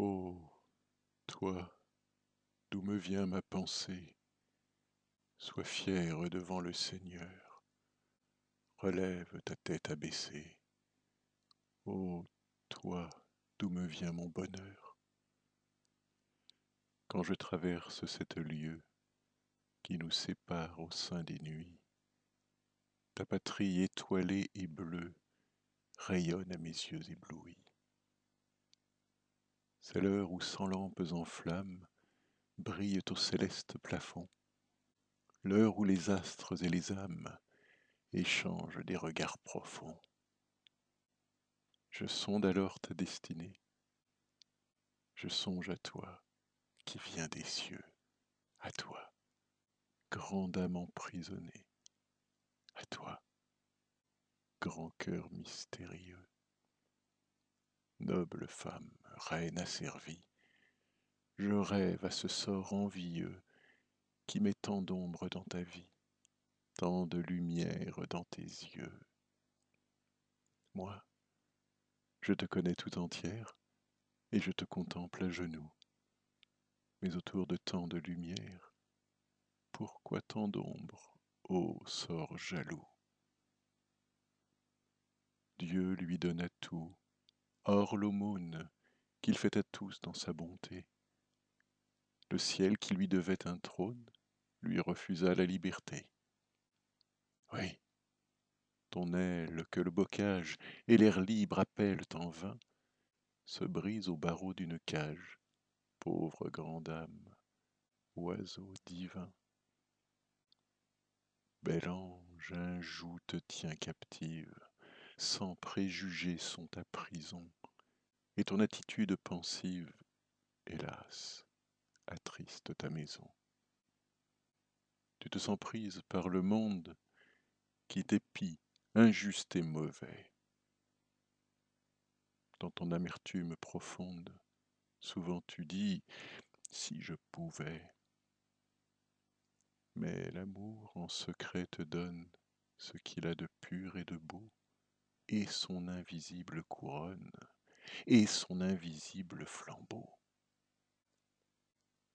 Ô toi, d'où me vient ma pensée, sois fier devant le Seigneur, relève ta tête abaissée. Ô toi, d'où me vient mon bonheur, quand je traverse cette lieue qui nous sépare au sein des nuits, ta patrie étoilée et bleue rayonne à mes yeux éblouis. C'est l'heure où cent lampes en flammes brillent au céleste plafond, l'heure où les astres et les âmes échangent des regards profonds. Je sonde alors ta destinée, je songe à toi qui viens des cieux, à toi, grande âme emprisonnée, à toi, grand cœur mystérieux. Noble femme, reine asservie, je rêve à ce sort envieux qui met tant d'ombre dans ta vie, tant de lumière dans tes yeux. Moi, je te connais tout entière et je te contemple à genoux. Mais autour de tant de lumière, pourquoi tant d'ombre, ô sort jaloux? Dieu lui donna tout Or l'aumône qu'il fait à tous dans sa bonté. Le ciel qui lui devait un trône lui refusa la liberté. Oui, ton aile que le bocage et l'air libre appellent en vain se brise au barreau d'une cage, pauvre grande âme, oiseau divin. Bel ange, un joug te tient captive, sans préjugés sont ta prison, et ton attitude pensive, hélas, attriste ta maison. Tu te sens prise par le monde qui t'épie, injuste et mauvais. Dans ton amertume profonde, souvent tu dis si je pouvais. Mais l'amour en secret te donne ce qu'il a de pur et de beau, et son invisible couronne et son invisible flambeau.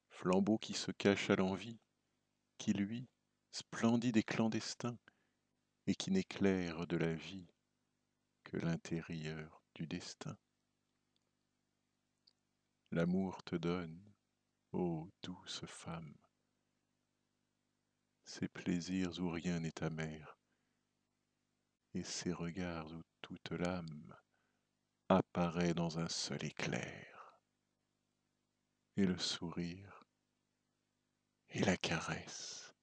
Flambeau qui se cache à l'envie, qui lui, splendide et clandestin, et qui n'éclaire de la vie que l'intérieur du destin. L'amour te donne, ô douce femme, ces plaisirs où rien n'est amer, et ces regards où toute l'âme apparaît dans un seul éclair. Et le sourire, et la caresse,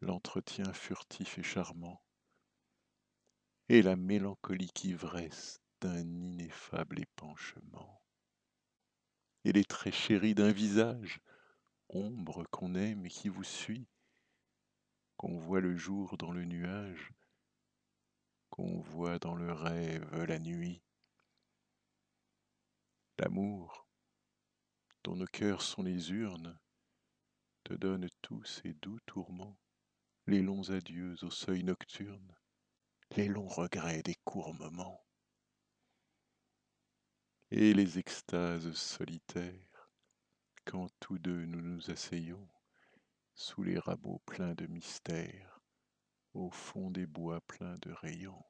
l'entretien furtif et charmant, et la mélancolique ivresse d'un ineffable épanchement, et les traits chéris d'un visage, ombre qu'on aime et qui vous suit, qu'on voit le jour dans le nuage, qu'on voit dans le rêve la nuit. L'amour, dont nos cœurs sont les urnes, te donne tous ces doux tourments, les longs adieux au seuil nocturne, les longs regrets des courts moments, et les extases solitaires, quand tous deux nous nous asseyons sous les rameaux pleins de mystères, au fond des bois pleins de rayons.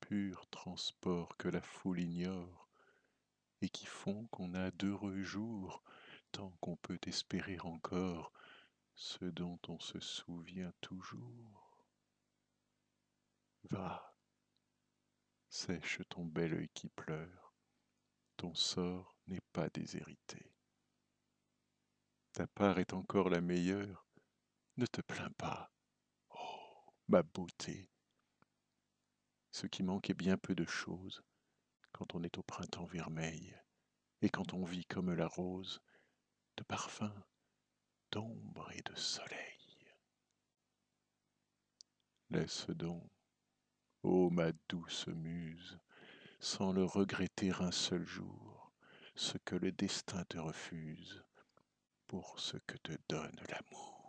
Pur transport que la foule ignore, et qui font qu'on a d'heureux jours, tant qu'on peut espérer encore ce dont on se souvient toujours. Va, sèche ton bel œil qui pleure, ton sort n'est pas déshérité. Ta part est encore la meilleure, ne te plains pas, ma beauté. Ce qui manque est bien peu de choses quand on est au printemps vermeil et quand on vit comme la rose de parfum, d'ombre et de soleil. Laisse donc, ô ma douce muse, sans le regretter un seul jour, ce que le destin te refuse pour ce que te donne l'amour.